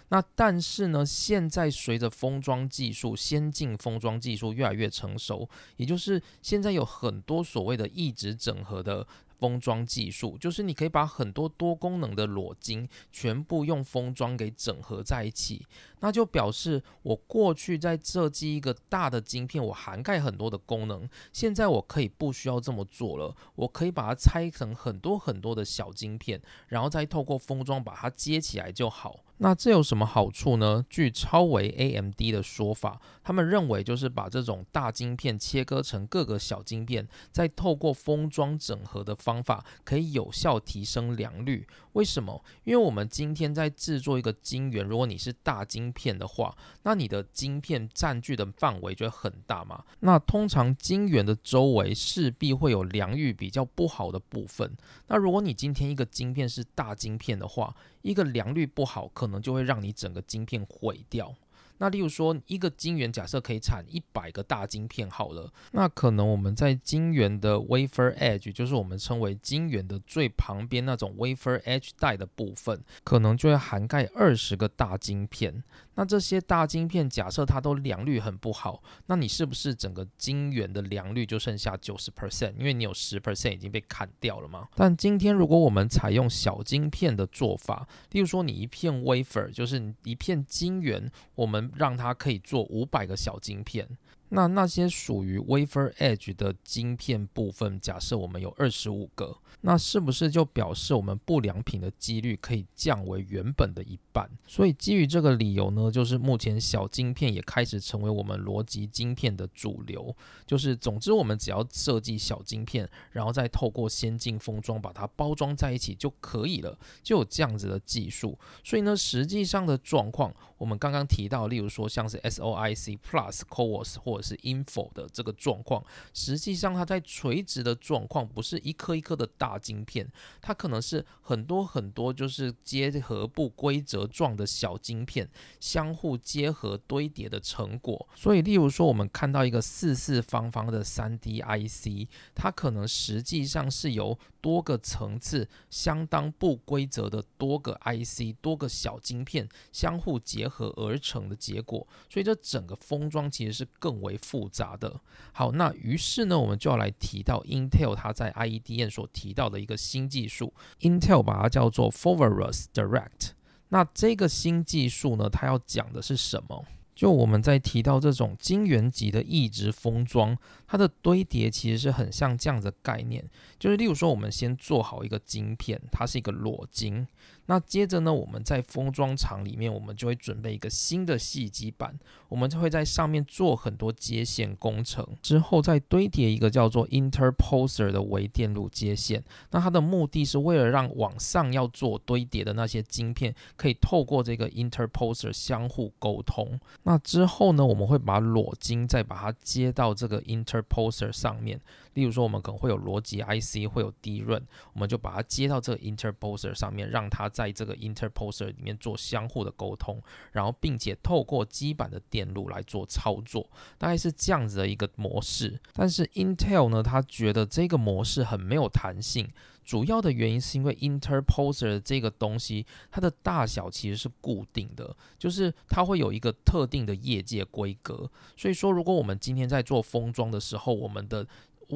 那但是呢，现在随着封装技术先进，封装技术越来越成熟，也就是现在有很多所谓的异质整合的。封装技术就是你可以把很多多功能的裸晶全部用封装给整合在一起，那就表示我过去在设计一个大的晶片，我涵盖很多的功能，现在我可以不需要这么做了，我可以把它拆成很多很多的小晶片，然后再透过封装把它接起来就好。那这有什么好处呢？据超维 AMD 的说法，他们认为就是把这种大晶片切割成各个小晶片，再透过封装整合的方法，可以有效提升良率。为什么？因为我们今天在制作一个晶圆，如果你是大晶片的话，那你的晶片占据的范围就会很大嘛。那通常晶圆的周围势必会有良率比较不好的部分。那如果你今天一个晶片是大晶片的话，一个良率不好，可可能就会让你整个晶片毁掉。那例如说，一个晶圆假设可以产一百个大晶片好了，那可能我们在晶圆的 wafer edge，就是我们称为晶圆的最旁边那种 wafer edge 带的部分，可能就会涵盖二十个大晶片。那这些大晶片假设它都良率很不好，那你是不是整个晶圆的良率就剩下九十 percent？因为你有十 percent 已经被砍掉了嘛。但今天如果我们采用小晶片的做法，例如说你一片 wafer 就是一片晶圆，我们让它可以做五百个小晶片。那那些属于 wafer edge 的晶片部分，假设我们有二十五个，那是不是就表示我们不良品的几率可以降为原本的一半？所以基于这个理由呢，就是目前小晶片也开始成为我们逻辑晶片的主流。就是总之，我们只要设计小晶片，然后再透过先进封装把它包装在一起就可以了，就有这样子的技术。所以呢，实际上的状况，我们刚刚提到，例如说像是 SOIC Plus、CoWoS 或者是 info 的这个状况，实际上它在垂直的状况不是一颗一颗的大晶片，它可能是很多很多就是结合不规则状的小晶片相互结合堆叠的成果。所以，例如说我们看到一个四四方方的三 D IC，它可能实际上是由多个层次相当不规则的多个 IC、多个小晶片相互结合而成的结果。所以，这整个封装其实是更为。复杂的，好，那于是呢，我们就要来提到 Intel 它在 IEDN 所提到的一个新技术，Intel 把它叫做 Foveros Direct。那这个新技术呢，它要讲的是什么？就我们在提到这种晶圆级的异质封装，它的堆叠其实是很像这样的概念，就是例如说，我们先做好一个晶片，它是一个裸晶。那接着呢，我们在封装厂里面，我们就会准备一个新的细基板，我们就会在上面做很多接线工程，之后再堆叠一个叫做 interposer 的微电路接线。那它的目的是为了让往上要做堆叠的那些晶片，可以透过这个 interposer 相互沟通。那之后呢，我们会把裸晶再把它接到这个 interposer 上面。例如说，我们可能会有逻辑 IC，会有低润，我们就把它接到这个 interposer 上面，让它在这个 interposer 里面做相互的沟通，然后并且透过基板的电路来做操作，大概是这样子的一个模式。但是 Intel 呢，他觉得这个模式很没有弹性，主要的原因是因为 interposer 这个东西，它的大小其实是固定的，就是它会有一个特定的业界规格。所以说，如果我们今天在做封装的时候，我们的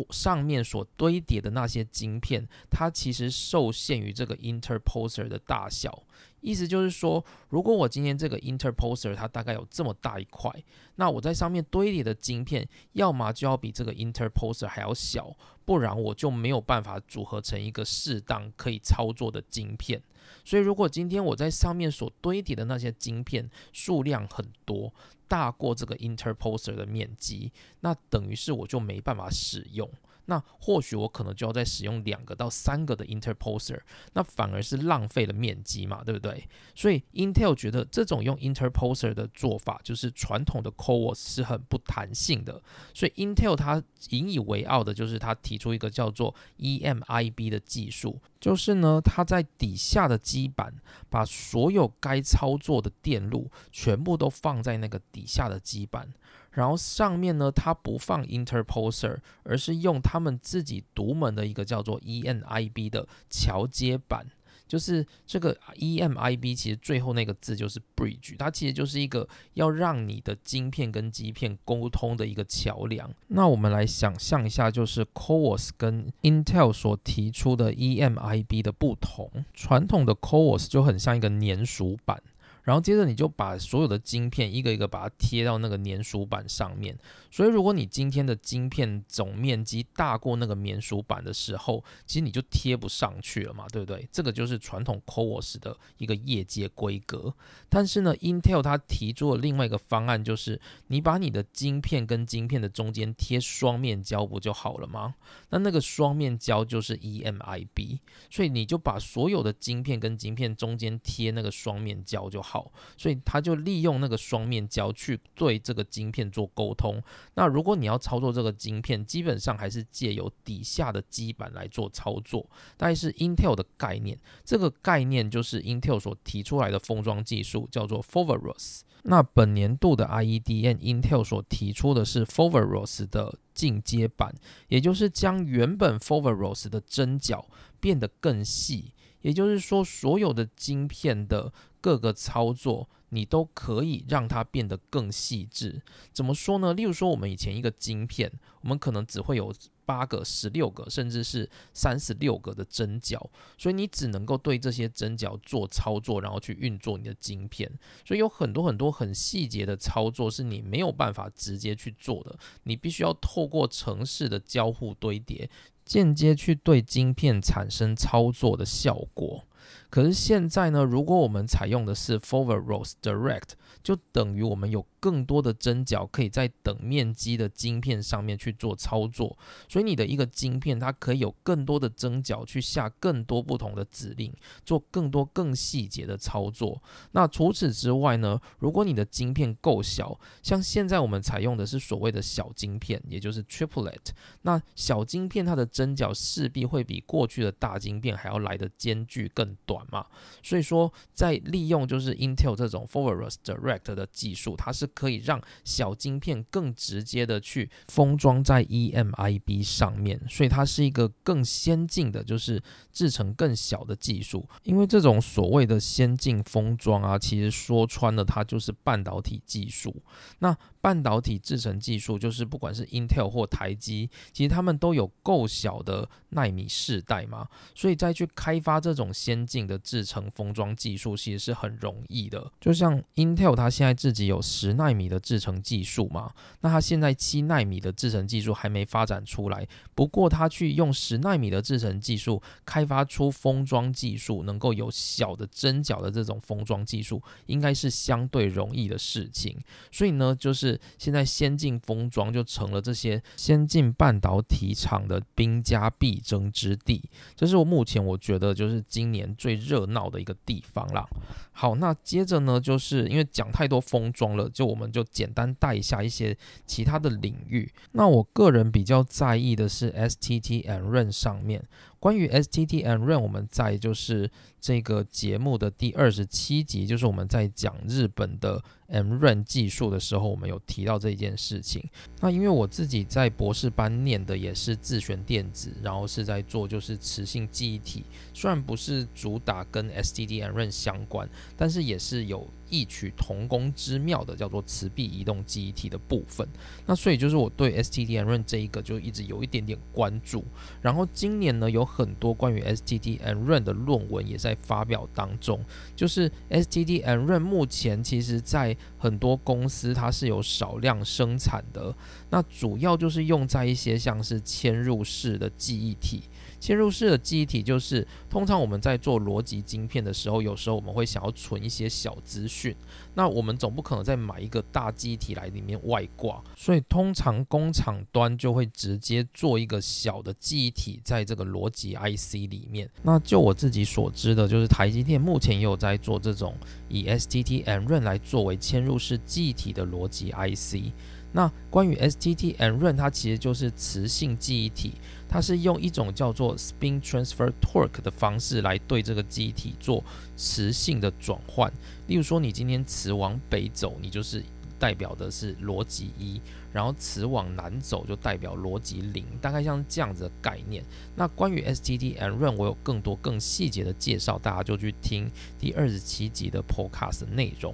上面所堆叠的那些晶片，它其实受限于这个 interposer 的大小。意思就是说，如果我今天这个 interposer 它大概有这么大一块，那我在上面堆叠的晶片，要么就要比这个 interposer 还要小，不然我就没有办法组合成一个适当可以操作的晶片。所以，如果今天我在上面所堆叠的那些晶片数量很多，大过这个 interposer 的面积，那等于是我就没办法使用。那或许我可能就要再使用两个到三个的 interposer，那反而是浪费了面积嘛，对不对？所以 Intel 觉得这种用 interposer 的做法，就是传统的 CoWoS 是很不弹性的，所以 Intel 它引以为傲的就是它提出一个叫做 EMIB 的技术，就是呢，它在底下的基板把所有该操作的电路全部都放在那个底下的基板。然后上面呢，它不放 interposer，而是用他们自己独门的一个叫做 EMIB 的桥接板。就是这个 EMIB，其实最后那个字就是 bridge，它其实就是一个要让你的晶片跟基片沟通的一个桥梁。那我们来想象一下，就是 CoWoS 跟 Intel 所提出的 EMIB 的不同。传统的 CoWoS 就很像一个粘鼠板。然后接着你就把所有的晶片一个一个把它贴到那个粘鼠板上面。所以如果你今天的晶片总面积大过那个粘鼠板的时候，其实你就贴不上去了嘛，对不对？这个就是传统 CoWoS 的一个业界规格。但是呢，Intel 它提出了另外一个方案，就是你把你的晶片跟晶片的中间贴双面胶不就好了吗？那那个双面胶就是 EMIB，所以你就把所有的晶片跟晶片中间贴那个双面胶就好。好，所以他就利用那个双面胶去对这个晶片做沟通。那如果你要操作这个晶片，基本上还是借由底下的基板来做操作，大概是 Intel 的概念。这个概念就是 Intel 所提出来的封装技术，叫做 Foveros。那本年度的 IEDN，Intel 所提出的是 Foveros 的进阶版，也就是将原本 Foveros 的针脚变得更细。也就是说，所有的晶片的各个操作，你都可以让它变得更细致。怎么说呢？例如说，我们以前一个晶片，我们可能只会有。八个、十六个，甚至是三十六个的针脚，所以你只能够对这些针脚做操作，然后去运作你的晶片。所以有很多很多很细节的操作是你没有办法直接去做的，你必须要透过城市的交互堆叠，间接去对晶片产生操作的效果。可是现在呢，如果我们采用的是 Forward Rows Direct，就等于我们有更多的针脚可以在等面积的晶片上面去做操作，所以你的一个晶片它可以有更多的针脚去下更多不同的指令，做更多更细节的操作。那除此之外呢，如果你的晶片够小，像现在我们采用的是所谓的小晶片，也就是 Triplet，那小晶片它的针脚势必会比过去的大晶片还要来的间距更短。嘛，所以说在利用就是 Intel 这种 Foveros Direct 的技术，它是可以让小晶片更直接的去封装在 EMIB 上面，所以它是一个更先进的，就是制成更小的技术。因为这种所谓的先进封装啊，其实说穿了，它就是半导体技术。那半导体制成技术，就是不管是 Intel 或台积，其实他们都有够小的纳米世代嘛，所以再去开发这种先进的制成封装技术，其实是很容易的。就像 Intel 它现在自己有十纳纳米的制成技术嘛，那它现在七纳米的制成技术还没发展出来，不过它去用十纳米的制成技术开发出封装技术，能够有小的针脚的这种封装技术，应该是相对容易的事情。所以呢，就是。现在先进封装就成了这些先进半导体厂的兵家必争之地，这是我目前我觉得就是今年最热闹的一个地方啦。好，那接着呢，就是因为讲太多封装了，就我们就简单带一下一些其他的领域。那我个人比较在意的是 STT and Run 上面。关于 STT and Run，我们在就是这个节目的第二十七集，就是我们在讲日本的 M Run 技术的时候，我们有提到这一件事情。那因为我自己在博士班念的也是自旋电子，然后是在做就是磁性记忆体，虽然不是主打跟 STT and Run 相关，但是也是有。异曲同工之妙的叫做磁臂移动记忆体的部分，那所以就是我对 STT-MRAM 这一个就一直有一点点关注。然后今年呢，有很多关于 STT and Run 的论文也在发表当中。就是 STT and Run 目前其实在很多公司它是有少量生产的，那主要就是用在一些像是嵌入式的记忆体。嵌入式的记忆体就是通常我们在做逻辑晶片的时候，有时候我们会想要存一些小资讯，那我们总不可能再买一个大记忆体来里面外挂，所以通常工厂端就会直接做一个小的记忆体在这个逻辑 IC 里面。那就我自己所知的，就是台积电目前也有在做这种以 STT-MRAM 来作为嵌入式记忆体的逻辑 IC。那关于 STT-MRAM，它其实就是磁性记忆体，它是用一种叫做 spin transfer torque 的方式来对这个记忆体做磁性的转换。例如说，你今天磁往北走，你就是代表的是逻辑一；然后磁往南走就代表逻辑零，大概像这样子的概念。那关于 STT-MRAM，我有更多更细节的介绍，大家就去听第二十七集的 Podcast 内容。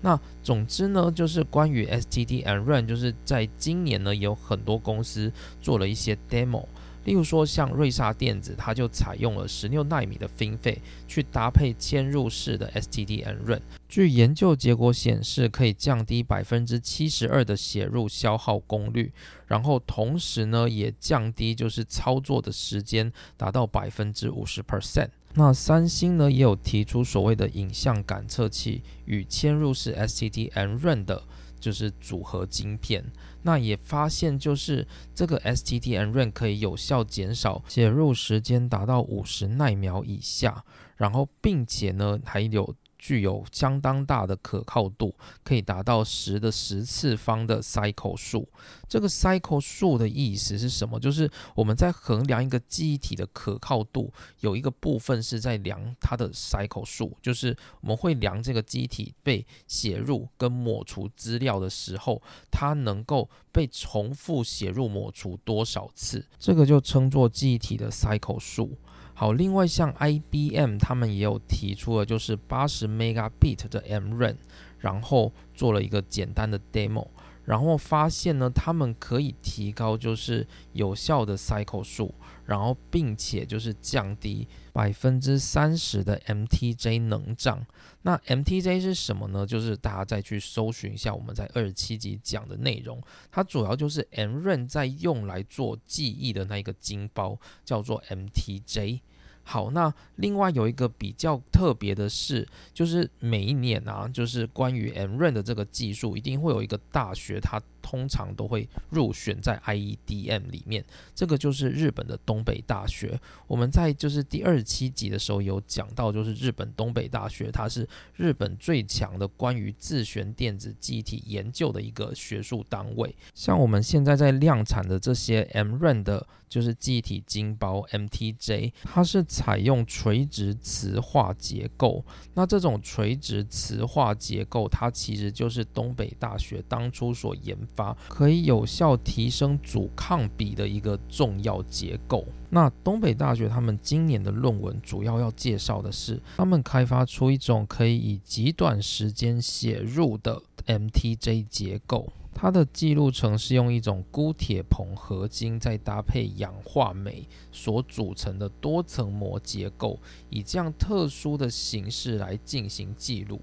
那总之呢，就是关于 STT-MRAM，就是在今年呢，有很多公司做了一些 demo。例如说，像瑞萨电子，它就采用了十六纳米的 FinFET 去搭配嵌入式的 STT-MRAM。据研究结果显示，可以降低百分之七十二的写入消耗功率，然后同时呢，也降低就是操作的时间，达到百分之五十 percent。那三星呢也有提出所谓的影像感测器与嵌入式 STT-MRAM 的，就是组合晶片。那也发现就是这个 STT-MRAM 可以有效减少写入时间，达到五十奈秒以下。然后并且呢还有。具有相当大的可靠度，可以达到十的十次方的 cycle 数。这个 cycle 数的意思是什么？就是我们在衡量一个记忆体的可靠度，有一个部分是在量它的 cycle 数，就是我们会量这个记忆体被写入跟抹除资料的时候，它能够被重复写入抹除多少次，这个就称作记忆体的 cycle 数。好，另外像 IBM 他们也有提出了，就是八十 megabit 的 m r a n 然后做了一个简单的 demo，然后发现呢，他们可以提高就是有效的 cycle 数，然后并且就是降低百分之三十的 MTJ 能涨。那 MTJ 是什么呢？就是大家再去搜寻一下我们在二十七集讲的内容，它主要就是 MRAM 在用来做记忆的那一个晶包，叫做 MTJ。好，那另外有一个比较特别的是，就是每一年啊，就是关于 MRAN 的这个技术，一定会有一个大学它。通常都会入选在 IEDM 里面，这个就是日本的东北大学。我们在就是第二十七集的时候有讲到，就是日本东北大学，它是日本最强的关于自旋电子记忆体研究的一个学术单位。像我们现在在量产的这些 MRAM 的，就是记忆体晶包 MTJ，它是采用垂直磁化结构。那这种垂直磁化结构，它其实就是东北大学当初所研。发可以有效提升阻抗比的一个重要结构。那东北大学他们今年的论文主要要介绍的是，他们开发出一种可以以极短时间写入的 MTJ 结构。它的记录层是用一种钴铁硼合金再搭配氧化镁所组成的多层膜结构，以这样特殊的形式来进行记录。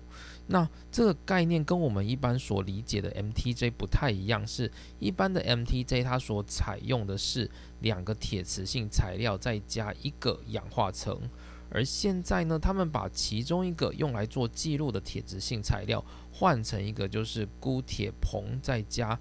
那这个概念跟我们一般所理解的 MTJ 不太一样，是一般的 MTJ 它所采用的是两个铁磁性材料再加一个氧化层，而现在呢，他们把其中一个用来做记录的铁磁性材料换成一个就是钴铁硼再加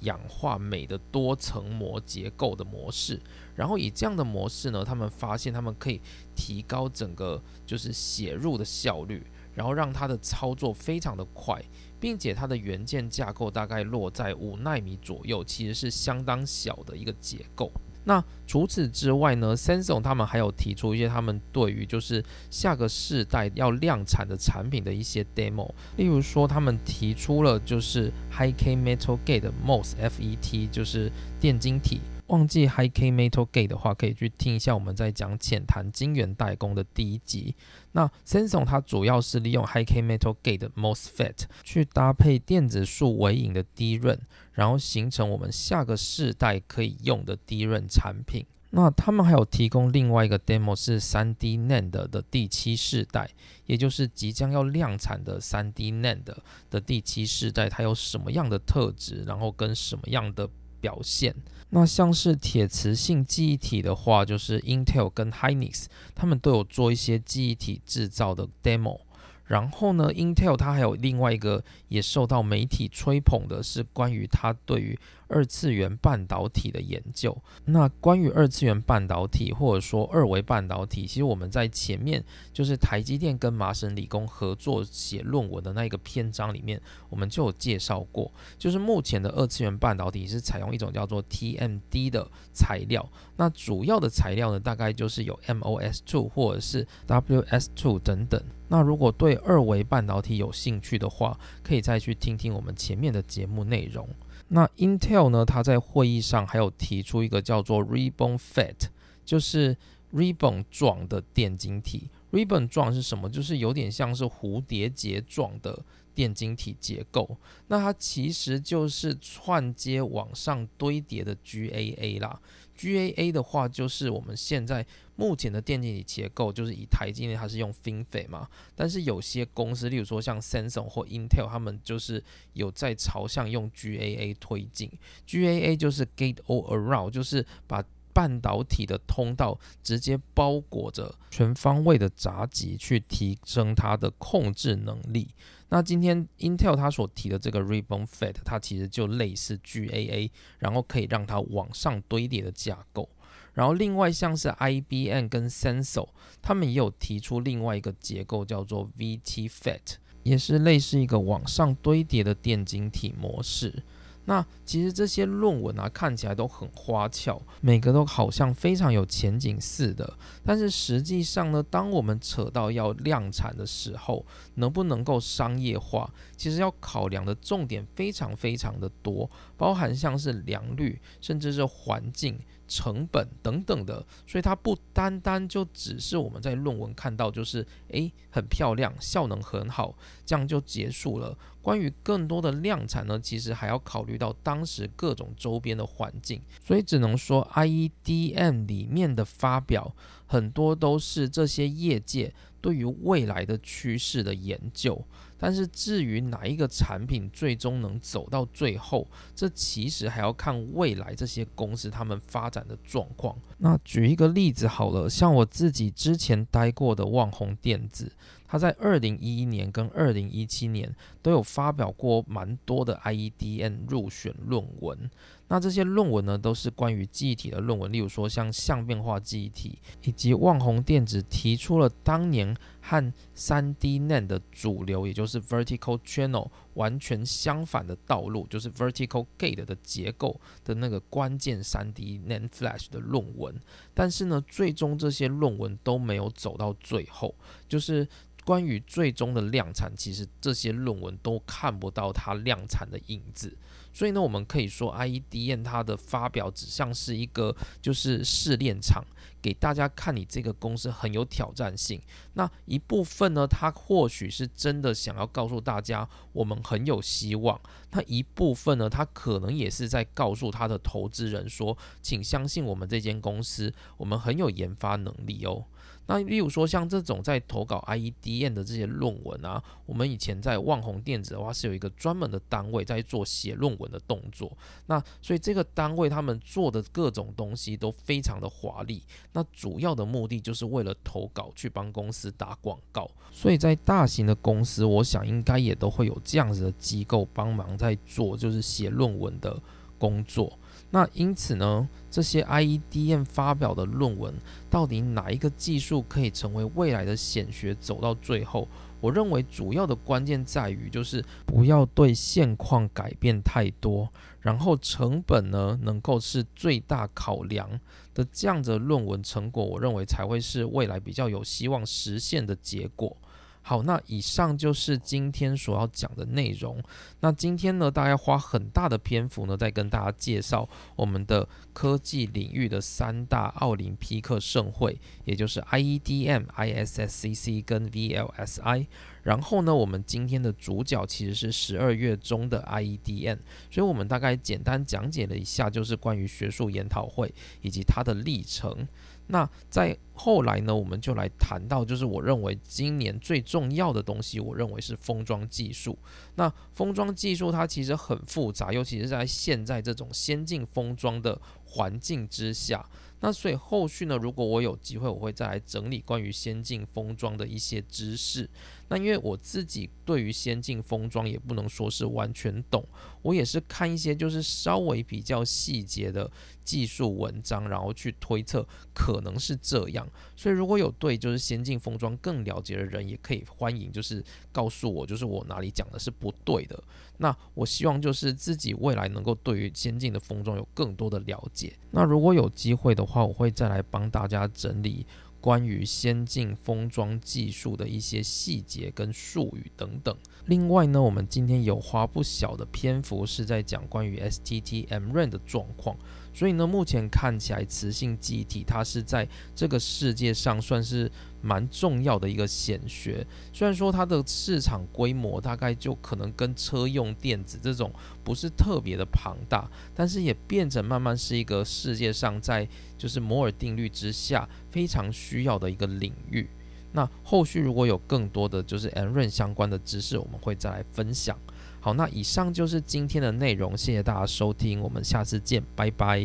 氧化镁的多层膜结构的模式，然后以这样的模式呢，他们发现他们可以提高整个就是写入的效率。然后让它的操作非常的快，并且它的元件架构大概落在五纳米左右，其实是相当小的一个结构。那除此之外呢，Samsung 他们还有提出一些他们对于就是下个世代要量产的产品的一些 demo，例如说他们提出了就是 High K Metal Gate MOS FET，就是电晶体。忘记 High K Metal Gate 的话，可以去听一下我们在讲浅谈晶圆代工的第一集。那 Samsung 它主要是利用 High K Metal Gate MOSFET 去搭配电子束微影的低润，然后形成我们下个世代可以用的低润产品。那他们还有提供另外一个 demo 是 3D NAND 的第七世代，也就是即将要量产的 3D NAND 的第七世代，它有什么样的特质，然后跟什么样的表现。那像是铁磁性记忆体的话，就是 Intel 跟 Hynix 他们都有做一些记忆体制造的 demo。然后呢，Intel 它还有另外一个也受到媒体吹捧的是关于它对于二次元半导体的研究。那关于二次元半导体或者说二维半导体，其实我们在前面就是台积电跟麻省理工合作写论文的那一个篇章里面，我们就有介绍过，就是目前的二次元半导体是采用一种叫做 TMD 的材料。那主要的材料呢，大概就是有 MOS2 或者是 WS2 等等。那如果对二维半导体有兴趣的话，可以再去听听我们前面的节目内容。那 Intel 呢，它在会议上还有提出一个叫做 Ribbon Fat，就是 Ribbon 状的电晶体。Ribbon 状是什么？就是有点像是蝴蝶结状的电晶体结构。那它其实就是串接往上堆叠的 GAA 啦。GAA 的话，就是我们现在目前的电晶体结构，就是以台积电它是用 FinFET 嘛，但是有些公司，例如说像 Samsung 或 Intel，他们就是有在朝向用 GAA 推进。GAA 就是 Gate All Around，就是把半导体的通道直接包裹着全方位的闸极，去提升它的控制能力。那今天 Intel 它所提的这个 Ribbon Fat，它其实就类似 GAA，然后可以让它往上堆叠的架构。然后另外像是 IBM 跟 s e n s o 他们也有提出另外一个结构叫做 VT Fat，也是类似一个往上堆叠的电晶体模式。那其实这些论文啊，看起来都很花俏，每个都好像非常有前景似的。但是实际上呢，当我们扯到要量产的时候，能不能够商业化，其实要考量的重点非常非常的多，包含像是良率，甚至是环境。成本等等的，所以它不单单就只是我们在论文看到，就是诶很漂亮，效能很好，这样就结束了。关于更多的量产呢，其实还要考虑到当时各种周边的环境，所以只能说 IEDM 里面的发表很多都是这些业界对于未来的趋势的研究。但是至于哪一个产品最终能走到最后，这其实还要看未来这些公司他们发展的状况。那举一个例子好了，像我自己之前待过的旺宏电子，它在二零一一年跟二零一七年都有发表过蛮多的 IEDN 入选论文。那这些论文呢，都是关于记忆体的论文，例如说像相变化记忆体，以及旺宏电子提出了当年和三 D NAND 的主流，也就是 Vertical Channel 完全相反的道路，就是 Vertical Gate 的结构的那个关键三 D NAND Flash 的论文。但是呢，最终这些论文都没有走到最后，就是关于最终的量产，其实这些论文都看不到它量产的影子。所以呢，我们可以说，IEDN 它的发表只像是一个就是试炼场，给大家看你这个公司很有挑战性。那一部分呢，它或许是真的想要告诉大家我们很有希望；那一部分呢，它可能也是在告诉他的投资人说，请相信我们这间公司，我们很有研发能力哦。那例如说像这种在投稿 IEDN 的这些论文啊，我们以前在旺宏电子的话是有一个专门的单位在做写论文的动作。那所以这个单位他们做的各种东西都非常的华丽。那主要的目的就是为了投稿去帮公司打广告。所以在大型的公司，我想应该也都会有这样子的机构帮忙在做，就是写论文的工作。那因此呢，这些 IEDM 发表的论文，到底哪一个技术可以成为未来的显学走到最后？我认为主要的关键在于，就是不要对现况改变太多，然后成本呢能够是最大考量的这样的论文成果，我认为才会是未来比较有希望实现的结果。好，那以上就是今天所要讲的内容。那今天呢，大概花很大的篇幅呢，在跟大家介绍我们的科技领域的三大奥林匹克盛会，也就是 IEDM、ISSCC 跟 VLSI。然后呢，我们今天的主角其实是十二月中的 IEDM，所以我们大概简单讲解了一下，就是关于学术研讨会以及它的历程。那在后来呢，我们就来谈到，就是我认为今年最重要的东西，我认为是封装技术。那封装技术它其实很复杂，尤其是在现在这种先进封装的环境之下。那所以后续呢，如果我有机会，我会再来整理关于先进封装的一些知识。那因为我自己对于先进封装也不能说是完全懂，我也是看一些就是稍微比较细节的技术文章，然后去推测可能是这样。所以如果有对就是先进封装更了解的人，也可以欢迎就是告诉我，就是我哪里讲的是不对的。那我希望就是自己未来能够对于先进的封装有更多的了解。那如果有机会的话，我会再来帮大家整理。关于先进封装技术的一些细节跟术语等等。另外呢，我们今天有花不小的篇幅是在讲关于 STT-MRAM 的状况。所以呢，目前看起来磁性记忆体它是在这个世界上算是蛮重要的一个显学。虽然说它的市场规模大概就可能跟车用电子这种不是特别的庞大，但是也变成慢慢是一个世界上在就是摩尔定律之下非常需要的一个领域。那后续如果有更多的就是 n r a n 相关的知识，我们会再来分享。好，那以上就是今天的内容，谢谢大家收听，我们下次见，拜拜。